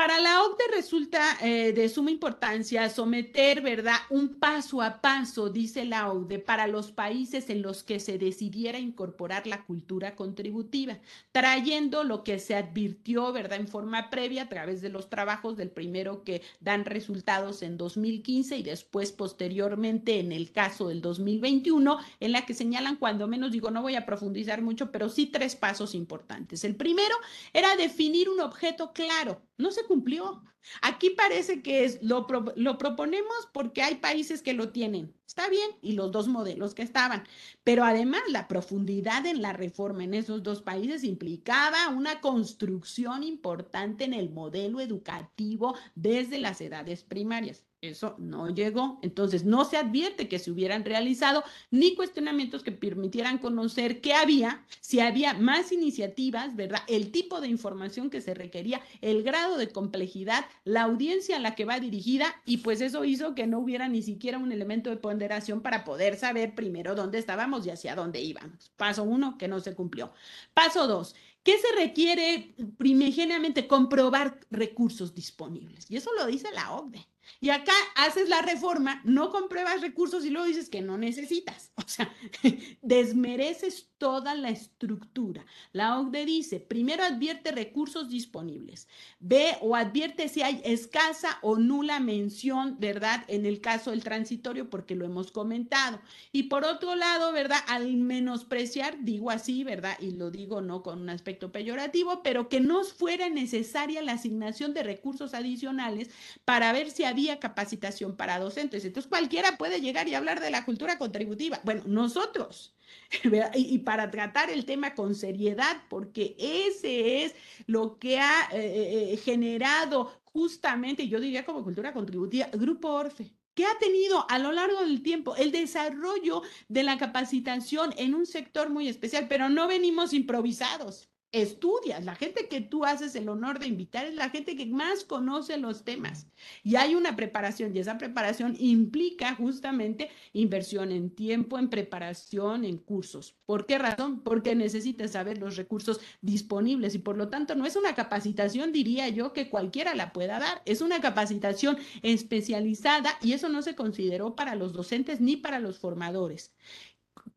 Para la OCDE resulta eh, de suma importancia someter, ¿verdad?, un paso a paso, dice la OCDE, para los países en los que se decidiera incorporar la cultura contributiva, trayendo lo que se advirtió, ¿verdad?, en forma previa a través de los trabajos del primero que dan resultados en 2015 y después posteriormente en el caso del 2021, en la que señalan cuando menos, digo, no voy a profundizar mucho, pero sí tres pasos importantes. El primero era definir un objeto claro, no se cumplió. Aquí parece que es, lo, lo proponemos porque hay países que lo tienen. Está bien, y los dos modelos que estaban. Pero además la profundidad en la reforma en esos dos países implicaba una construcción importante en el modelo educativo desde las edades primarias. Eso no llegó. Entonces, no se advierte que se hubieran realizado ni cuestionamientos que permitieran conocer qué había, si había más iniciativas, ¿verdad? El tipo de información que se requería, el grado de complejidad, la audiencia a la que va dirigida, y pues eso hizo que no hubiera ni siquiera un elemento de ponderación para poder saber primero dónde estábamos y hacia dónde íbamos. Paso uno, que no se cumplió. Paso dos, ¿Qué se requiere primigeniamente? Comprobar recursos disponibles. Y eso lo dice la OCDE. Y acá haces la reforma, no compruebas recursos y luego dices que no necesitas. O sea, desmereces toda la estructura. La OCDE dice, primero advierte recursos disponibles. Ve o advierte si hay escasa o nula mención, ¿verdad? En el caso del transitorio, porque lo hemos comentado. Y por otro lado, ¿verdad? Al menospreciar, digo así, ¿verdad? Y lo digo no con un aspecto peyorativo, pero que no fuera necesaria la asignación de recursos adicionales para ver si había capacitación para docentes. Entonces cualquiera puede llegar y hablar de la cultura contributiva. Bueno, nosotros. Y, para tratar el tema con seriedad, porque ese es lo que ha eh, eh, generado justamente, yo diría como cultura contributiva, Grupo Orfe que ha tenido a lo largo del tiempo el desarrollo de la capacitación en un sector muy especial, pero no venimos improvisados estudias, la gente que tú haces el honor de invitar es la gente que más conoce los temas. Y hay una preparación y esa preparación implica justamente inversión en tiempo, en preparación, en cursos. ¿Por qué razón? Porque necesitas saber los recursos disponibles y por lo tanto no es una capacitación, diría yo, que cualquiera la pueda dar. Es una capacitación especializada y eso no se consideró para los docentes ni para los formadores.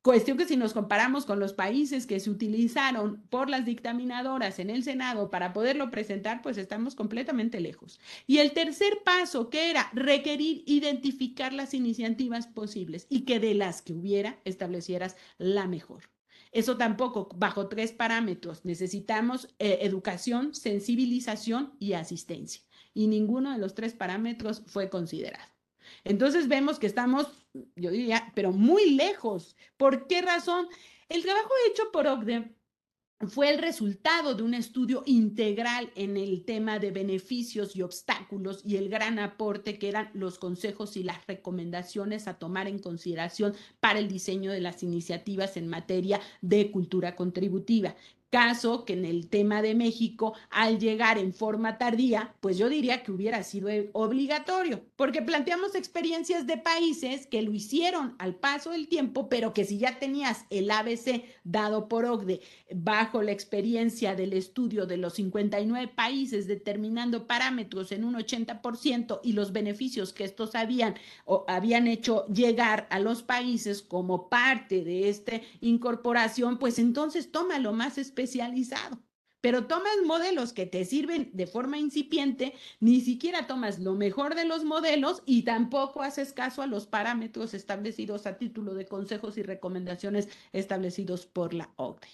Cuestión que si nos comparamos con los países que se utilizaron por las dictaminadoras en el Senado para poderlo presentar, pues estamos completamente lejos. Y el tercer paso, que era requerir identificar las iniciativas posibles y que de las que hubiera establecieras la mejor. Eso tampoco, bajo tres parámetros, necesitamos eh, educación, sensibilización y asistencia. Y ninguno de los tres parámetros fue considerado. Entonces vemos que estamos, yo diría, pero muy lejos. ¿Por qué razón? El trabajo hecho por OCDE fue el resultado de un estudio integral en el tema de beneficios y obstáculos y el gran aporte que eran los consejos y las recomendaciones a tomar en consideración para el diseño de las iniciativas en materia de cultura contributiva. Caso que en el tema de México, al llegar en forma tardía, pues yo diría que hubiera sido obligatorio, porque planteamos experiencias de países que lo hicieron al paso del tiempo, pero que si ya tenías el ABC dado por OCDE bajo la experiencia del estudio de los 59 países determinando parámetros en un 80% y los beneficios que estos habían o habían hecho llegar a los países como parte de esta incorporación, pues entonces toma lo más específico especializado. Pero tomas modelos que te sirven de forma incipiente, ni siquiera tomas lo mejor de los modelos y tampoco haces caso a los parámetros establecidos a título de consejos y recomendaciones establecidos por la OCDE.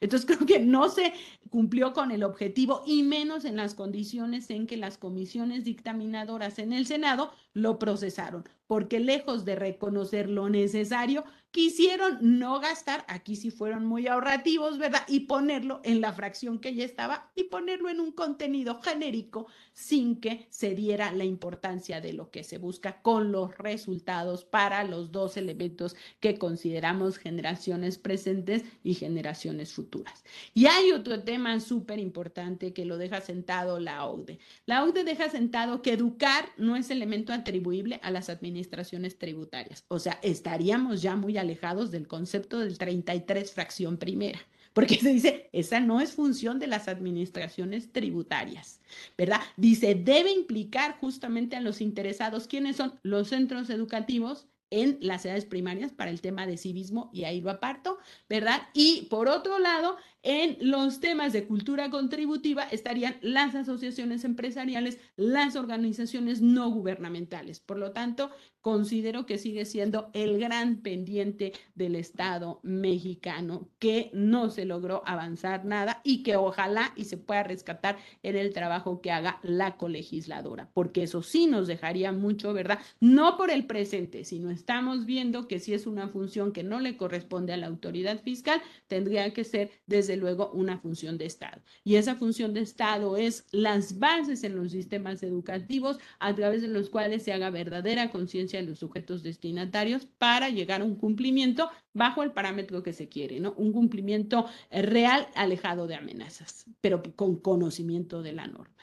Entonces creo que no se cumplió con el objetivo y menos en las condiciones en que las comisiones dictaminadoras en el Senado lo procesaron, porque lejos de reconocer lo necesario, quisieron no gastar, aquí sí fueron muy ahorrativos, ¿verdad? Y ponerlo en la fracción que ya estaba y ponerlo en un contenido genérico sin que se diera la importancia de lo que se busca con los resultados para los dos elementos que consideramos generaciones presentes y generaciones futuras. Y hay otro tema súper importante que lo deja sentado la OCDE. La OCDE deja sentado que educar no es elemento atribuible a las administraciones tributarias. O sea, estaríamos ya muy alejados del concepto del 33 fracción primera, porque se dice, esa no es función de las administraciones tributarias, ¿verdad? Dice, debe implicar justamente a los interesados, ¿quiénes son? Los centros educativos en las edades primarias para el tema de civismo y ahí lo aparto, ¿verdad? Y por otro lado, en los temas de cultura contributiva estarían las asociaciones empresariales, las organizaciones no gubernamentales. Por lo tanto, considero que sigue siendo el gran pendiente del Estado mexicano, que no se logró avanzar nada y que ojalá y se pueda rescatar en el trabajo que haga la colegisladora, porque eso sí nos dejaría mucho, ¿verdad? No por el presente, sino estamos viendo que si es una función que no le corresponde a la autoridad fiscal, tendría que ser desde luego una función de Estado. Y esa función de Estado es las bases en los sistemas educativos a través de los cuales se haga verdadera conciencia de los sujetos destinatarios para llegar a un cumplimiento bajo el parámetro que se quiere, ¿no? Un cumplimiento eh, real alejado de amenazas, pero con conocimiento de la norma.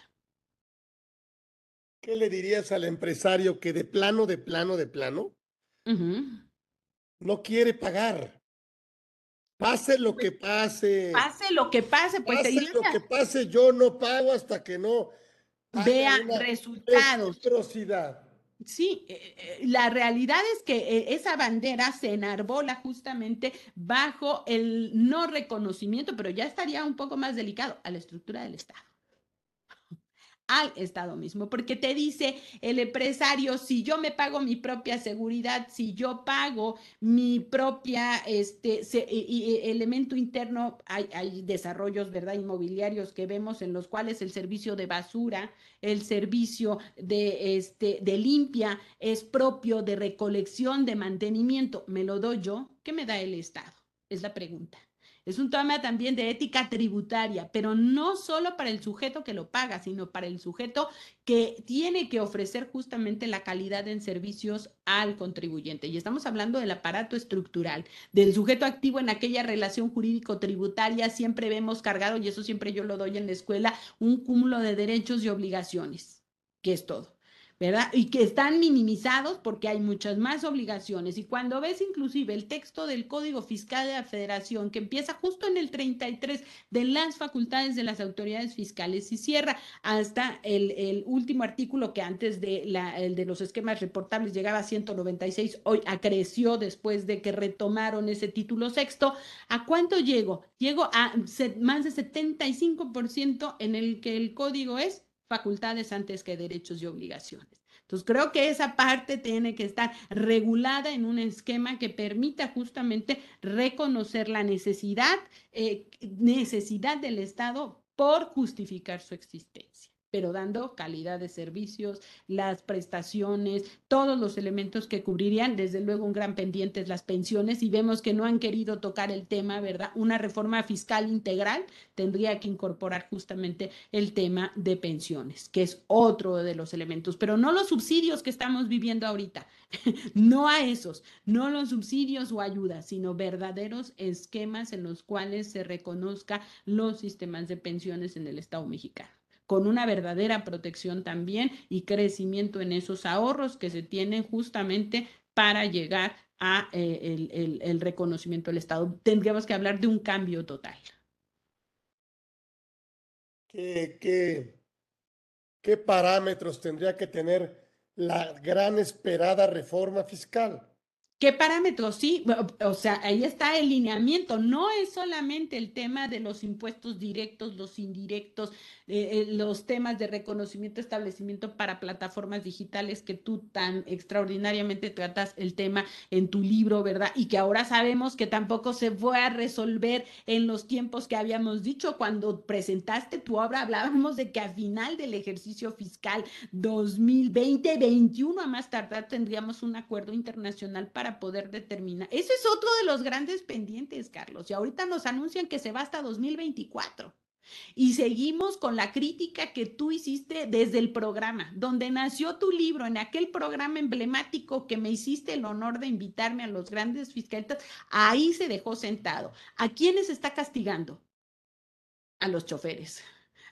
¿Qué le dirías al empresario que de plano, de plano, de plano, no quiere pagar? Pase lo que pase. Pase lo que pase, pues pase lo que pase, yo no pago hasta que no vea resultados. Sí, eh, eh, la realidad es que eh, esa bandera se enarbola justamente bajo el no reconocimiento, pero ya estaría un poco más delicado a la estructura del Estado al Estado mismo, porque te dice el empresario, si yo me pago mi propia seguridad, si yo pago mi propia, este, elemento interno, hay, hay desarrollos, ¿verdad?, inmobiliarios que vemos en los cuales el servicio de basura, el servicio de, este, de limpia es propio de recolección, de mantenimiento, ¿me lo doy yo? ¿Qué me da el Estado? Es la pregunta. Es un tema también de ética tributaria, pero no solo para el sujeto que lo paga, sino para el sujeto que tiene que ofrecer justamente la calidad en servicios al contribuyente. Y estamos hablando del aparato estructural, del sujeto activo en aquella relación jurídico-tributaria. Siempre vemos cargado, y eso siempre yo lo doy en la escuela, un cúmulo de derechos y obligaciones, que es todo. ¿Verdad? Y que están minimizados porque hay muchas más obligaciones. Y cuando ves inclusive el texto del Código Fiscal de la Federación, que empieza justo en el 33 de las facultades de las autoridades fiscales y cierra hasta el, último artículo que antes de, la, el de los esquemas reportables llegaba a 196, hoy acreció después de que retomaron ese título sexto. ¿A cuánto llego? Llego a más de 75% en el que el código es facultades antes que derechos y obligaciones. Entonces, creo que esa parte tiene que estar regulada en un esquema que permita justamente reconocer la necesidad, eh, necesidad del Estado por justificar su existencia. Pero dando calidad de servicios, las prestaciones, todos los elementos que cubrirían. Desde luego, un gran pendiente es las pensiones y vemos que no han querido tocar el tema, ¿verdad? Una reforma fiscal integral tendría que incorporar justamente el tema de pensiones, que es otro de los elementos, pero no los subsidios que estamos viviendo ahorita, no a esos, no los subsidios o ayudas, sino verdaderos esquemas en los cuales se reconozca los sistemas de pensiones en el Estado mexicano con una verdadera protección también y crecimiento en esos ahorros que se tienen justamente para llegar a eh, el, reconocimiento del Estado. Tendríamos que hablar de un cambio total. ¿Qué, qué, qué parámetros tendría que tener la gran esperada reforma fiscal? ¿Qué parámetros? Sí, o sea, ahí está el lineamiento. No es solamente el tema de los impuestos directos, los indirectos, eh, eh, los temas de reconocimiento, establecimiento para plataformas digitales que tú tan extraordinariamente tratas el tema en tu libro, ¿verdad? Y que ahora sabemos que tampoco se fue a resolver en los tiempos que habíamos dicho. Cuando presentaste tu obra, hablábamos de que a final del ejercicio fiscal 2020-21, a más tardar, tendríamos un acuerdo internacional para poder determinar. Ese es otro de los grandes pendientes, Carlos. Y ahorita nos anuncian que se va hasta 2024. Y seguimos con la crítica que tú hiciste desde el programa, donde nació tu libro, en aquel programa emblemático que me hiciste el honor de invitarme a los grandes fiscalistas, ahí se dejó sentado. ¿A quiénes está castigando? A los choferes.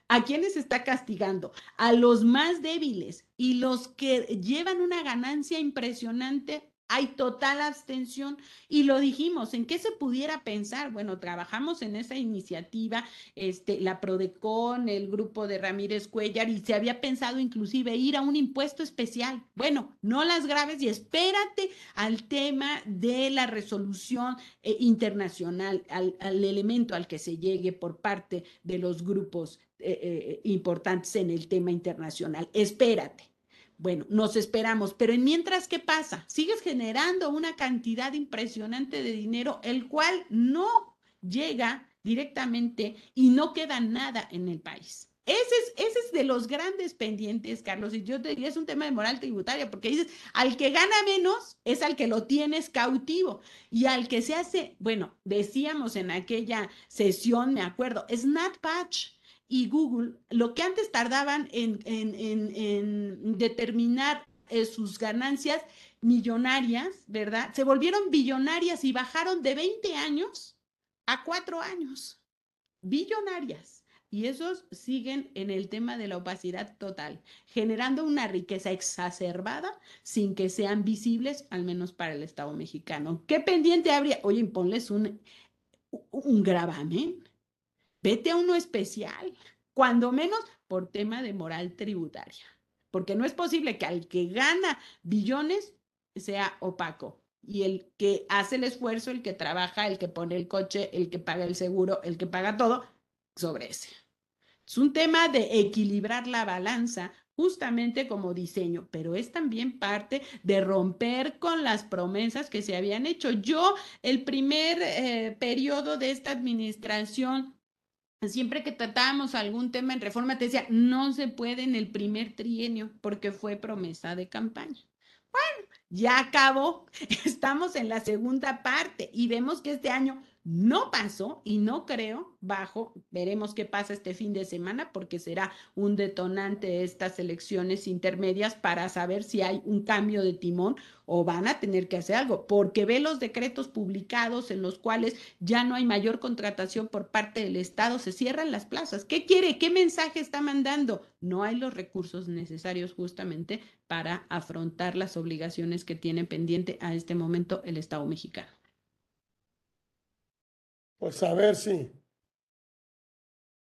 ¿A quiénes está castigando? A los más débiles y los que llevan una ganancia impresionante hay total abstención y lo dijimos, ¿en qué se pudiera pensar? Bueno, trabajamos en esa iniciativa, este, la Prodecon, el grupo de Ramírez Cuellar y se había pensado inclusive ir a un impuesto especial. Bueno, no las graves y espérate al tema de la resolución eh, internacional, al, elemento al que se llegue por parte de los grupos eh, eh, importantes en el tema internacional. Espérate. Bueno, nos esperamos, pero en mientras, ¿qué pasa? Sigues generando una cantidad impresionante de dinero, el cual no llega directamente y no queda nada en el país. Ese es, ese es de los grandes pendientes, Carlos, y yo te diría, es un tema de moral tributaria, porque dices, al que gana menos es al que lo tienes cautivo, y al que se hace, bueno, decíamos en aquella sesión, me acuerdo, Snapbatch, y Google, lo que antes tardaban en, determinar eh, sus ganancias millonarias, ¿verdad? Se volvieron billonarias y bajaron de 20 años a 4 años. Billonarias. Y esos siguen en el tema de la opacidad total, generando una riqueza exacerbada sin que sean visibles, al menos para el Estado mexicano. ¿Qué pendiente habría? Oye, ponles un, un gravamen vete a uno especial, cuando menos por tema de moral tributaria, porque no es posible que al que gana billones sea opaco y el que hace el esfuerzo, el que trabaja, el que pone el coche, el que paga el seguro, el que paga todo, sobre ese. Es un tema de equilibrar la balanza justamente como diseño, pero es también parte de romper con las promesas que se habían hecho. Yo, el primer eh, periodo de esta administración, siempre que tratábamos algún tema en reforma, te decía, no se puede en el primer trienio porque fue promesa de campaña. Bueno, ya acabó, estamos en la segunda parte y vemos que este año no pasó y no creo, bajo, veremos qué pasa este fin de semana porque será un detonante estas elecciones intermedias para saber si hay un cambio de timón o van a tener que hacer algo, porque ve los decretos publicados en los cuales ya no hay mayor contratación por parte del Estado, se cierran las plazas. ¿Qué quiere? ¿Qué mensaje está mandando? No hay los recursos necesarios justamente para afrontar las obligaciones que tiene pendiente a este momento el Estado mexicano. Pues a ver si,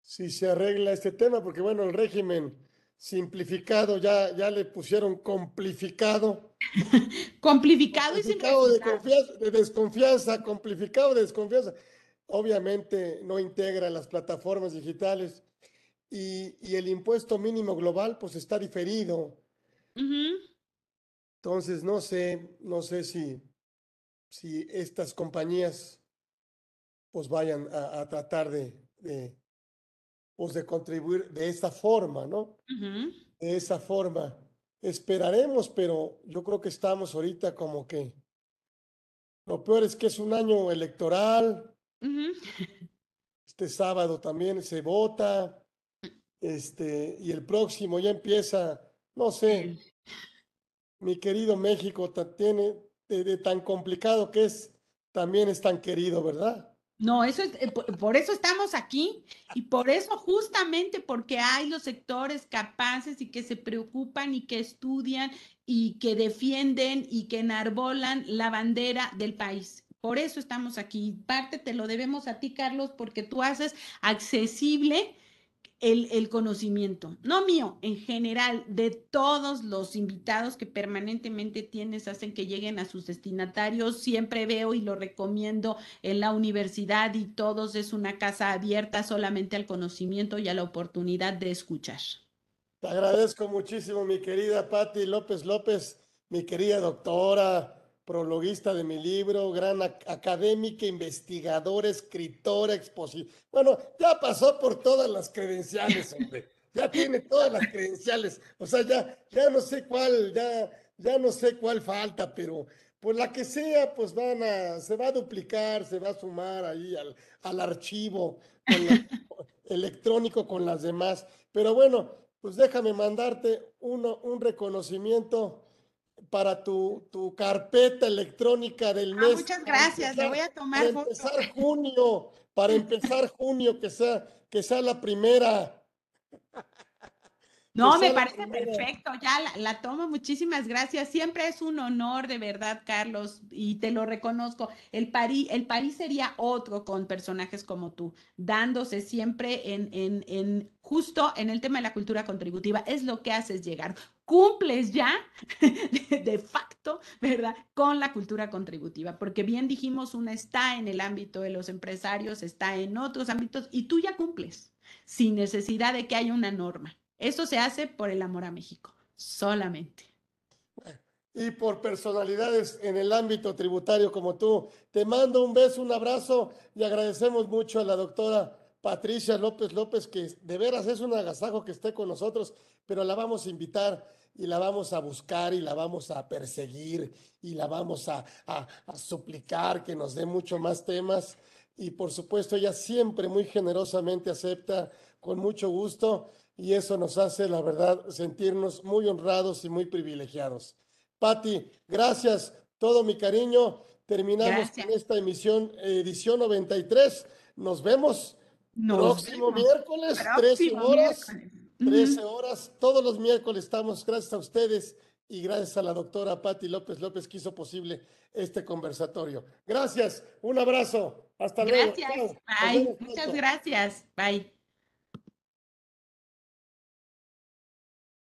si se arregla este tema, porque bueno, el régimen simplificado ya, ya le pusieron complificado. complificado y sin de, confianza, de desconfianza, complificado de desconfianza. Obviamente no integra las plataformas digitales y, y el impuesto mínimo global pues está diferido. Entonces no sé, no sé si, si estas compañías pues vayan a, tratar de, pues de contribuir de esta forma, ¿no? De esa forma. Esperaremos, pero yo creo que estamos ahorita como que lo peor es que es un año electoral. Este sábado también se vota. Este, y el próximo ya empieza, no sé, mi querido México tiene de tan complicado que es, también es tan querido, ¿verdad? No, eso es, eh, por eso estamos aquí y por eso justamente porque hay los sectores capaces y que se preocupan y que estudian y que defienden y que enarbolan la bandera del país. Por eso estamos aquí. Parte te lo debemos a ti, Carlos, porque tú haces accesible el, conocimiento, no mío, en general, de todos los invitados que permanentemente tienes, hacen que lleguen a sus destinatarios. Siempre veo y lo recomiendo en la universidad y todos es una casa abierta solamente al conocimiento y a la oportunidad de escuchar. Te agradezco muchísimo, mi querida Patti López López, mi querida doctora, prologuista de mi libro, gran académica, investigadora, escritora, expositora. Bueno, ya pasó por todas las credenciales, hombre. Ya tiene todas las credenciales. O sea, ya, ya no sé cuál, ya, ya no sé cuál falta, pero pues la que sea, pues van a, se va a duplicar, se va a sumar ahí al, al archivo electrónico con las demás. Pero bueno, pues déjame mandarte uno, un reconocimiento para tu, tu carpeta electrónica del ah, mes. muchas gracias, le voy a tomar Para empezar junio, para empezar junio, que sea, que sea la primera. No, me parece perfecto, ya la, tomo, muchísimas gracias. Siempre es un honor, de verdad, Carlos, y te lo reconozco. El, París, el París sería otro con personajes como tú, dándose siempre en, en, en justo en el tema de la cultura contributiva. Es lo que haces llegar. Cumples ya de, facto, ¿verdad? Con la cultura contributiva, porque bien dijimos, una está en el ámbito de los empresarios, está en otros ámbitos, y tú ya cumples, sin necesidad de que haya una norma. Eso se hace por el amor a México, solamente. Y por personalidades en el ámbito tributario como tú. Te mando un beso, un abrazo y agradecemos mucho a la doctora Patricia López López, que de veras es un agasajo que esté con nosotros, pero la vamos a invitar y la vamos a buscar y la vamos a perseguir y la vamos a, a, a suplicar que nos dé mucho más temas. Y por supuesto, ella siempre muy generosamente acepta con mucho gusto y eso nos hace, la verdad, sentirnos muy honrados y muy privilegiados. Patti, gracias, todo mi cariño. Terminamos con esta emisión, edición 93. Nos vemos próximo miércoles, 13 horas. 13 horas, todos los miércoles estamos, gracias a ustedes y gracias a la doctora Patti López López que hizo posible este conversatorio. Gracias, un abrazo, hasta luego. Gracias, bye. Muchas gracias, bye.